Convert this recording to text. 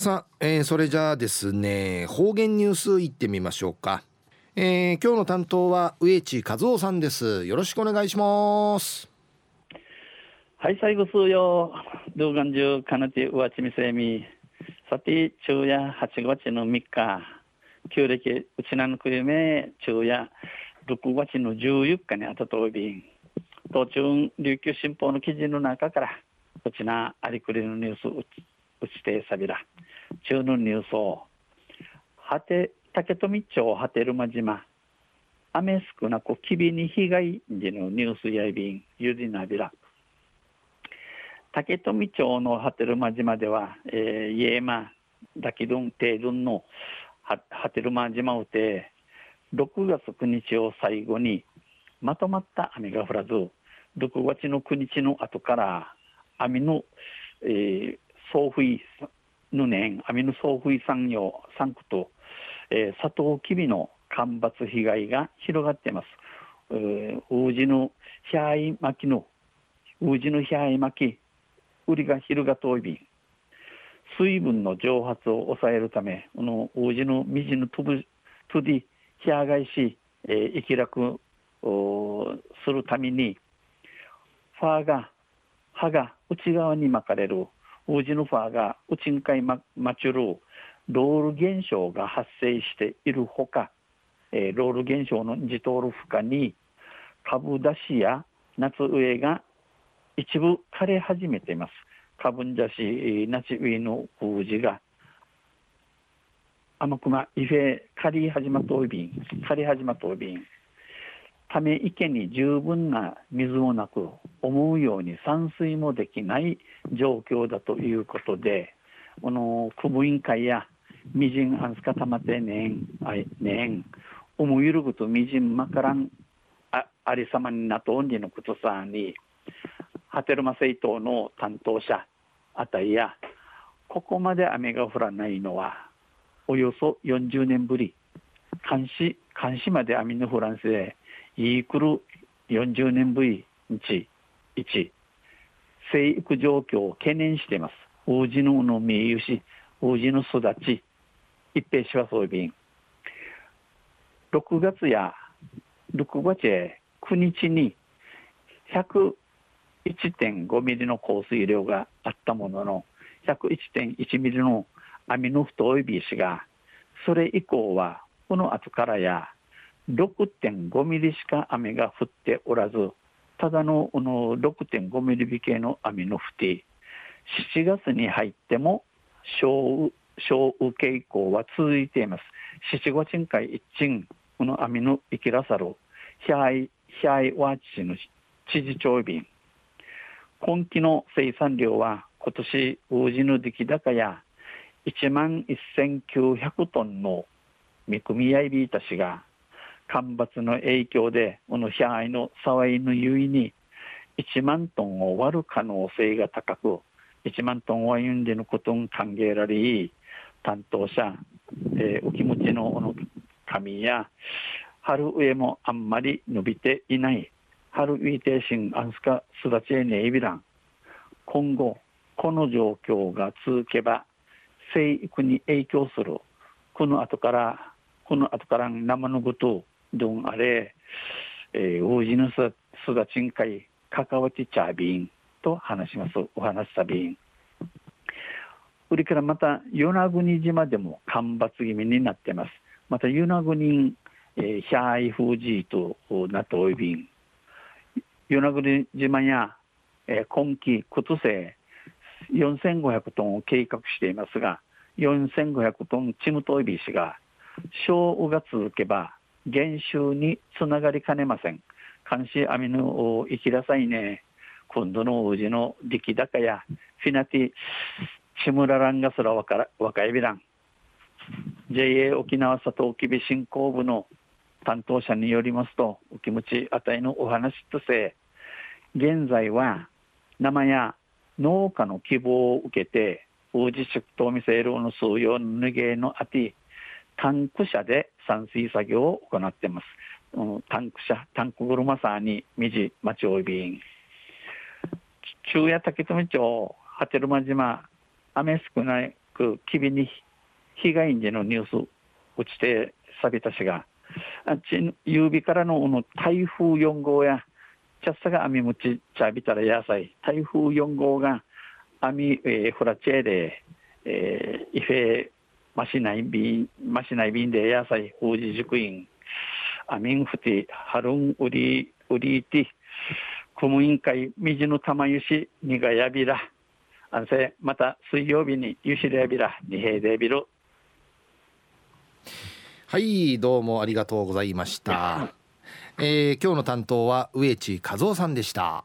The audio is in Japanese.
さあ、えー、それじゃあですね方言ニュースいってみましょうか、えー、今日の担当は植地和夫さんです。よろしくお願いします。はい最後数曜。動画中かなてうわちみせみさて昼夜8月の3日。旧暦うちなのくゆめ昼夜6月の14日にあたとび途中琉球新報の記事の中からうちなありくりのニュースうちてさびら。中のニュースを。果て竹富町果てるま島。雨少なくきびに被害時のニュースやいびんゆりなびら。竹富町の果てるま島では、えー、イエーマだきどんてどんの果てるま島うて6月9日を最後にまとまった雨が降らず6月の9日の後から雨の、えー、送風の年、アミノ送風産業産区と、えー、サトウキビの干ばつ被害が広がっています。ウージのヒャイ巻きの、ウージのヒャイ巻き、売りが昼が遠い便、水分の蒸発を抑えるため、このウージの水の飛ぶ、とで、ヒャーガイし、えー、生き楽するために、ファーが、葉が内側に巻かれるウジヌファーがウチンカイママチュルロール現象が発生しているほか、えー、ロール現象のジトール負荷に株出しや夏植えが一部枯れ始めています。株出し夏植えの封じが甘くまイフェ刈り始まといびん刈り始まといびんため池に十分な水もなく思うように散水もできない状況だということでこの区務委員会やみじんあんすかたまてねんあいねん思うゆるぐとみじんまからんあありさまになとおんりのことさにハテルマ政党の担当者あたりやここまで雨が降らないのはおよそ40年ぶり。監視監視まで雨の降らんせでイークル40年ぶり日1生育状況を懸念しています。王子のの名誉し王子の育ち。一平しはそうびん6月や6月へ9日に101.5ミリの降水量があったものの101.1ミリの網の太いビーシがそれ以降はこの後からや6.5ミリしか雨が降っておらず、ただのこの6.5ミリ微系の雨の降り、7月に入っても小小雨傾向は続いています。7月に回一鎮、この雨の生きらさる、ヒャイ、ヒャイワーチの知事長便。今期の生産量は今年、ウジの出来高や1万1900トンの見込みやいびいたしが干ばつの影響でこの被害の騒いのゆいに1万トンを割る可能性が高く1万トンはゆんでのことん歓迎られ担当者、えー、お気持ちのの紙や春上もあんまり伸びていない春ウィーテーシンアンスカスダチエネイビラン。今後この状況が続けば生育に影響する。この後からこの後から生のことどんあれ、えー、王子のすだちんかい、関わってちゃびんと話します。お話しさびん。それからまた、与那国島でも干ばつ気味になってます。また、与那国、えー、ヒャイフージーとなっておいびん。与那国島や、えー、今季、今年、4500トンを計画していますが、4500トンチムトイビー氏が、小雨が続けば、減収につながりかねません。監視アミヌを生きらさいね。今度の王子の力高やフィナティシムラランガスラ若いびらん。JA 沖縄佐藤きび振興部の担当者によりますと、お気持ちあたいのお話とせ、現在は生や農家の希望を受けて、王子出頭見せるの数用の脱げのあて、タンク車で散水作業を行っています。タンク車、タンク車さんに、みじ、町おいびん。中夜竹富町、波照間島、雨少なくきびに被害時のニュース落ちてさびたしがあっち夕日からのの台風4号やチャッサが網持ちちゃびたら野菜台風4号が網、えー、フラチェで、えー、イフェマシナイビンマシナイビンで野菜封じ塾員アミンフティハルンウリウリティ公務員会水の玉ゆしにがやびら。あんせまた水曜日にゆしれやびらにへでびるはいどうもありがとうございました、えー、今日の担当は植地和夫さんでした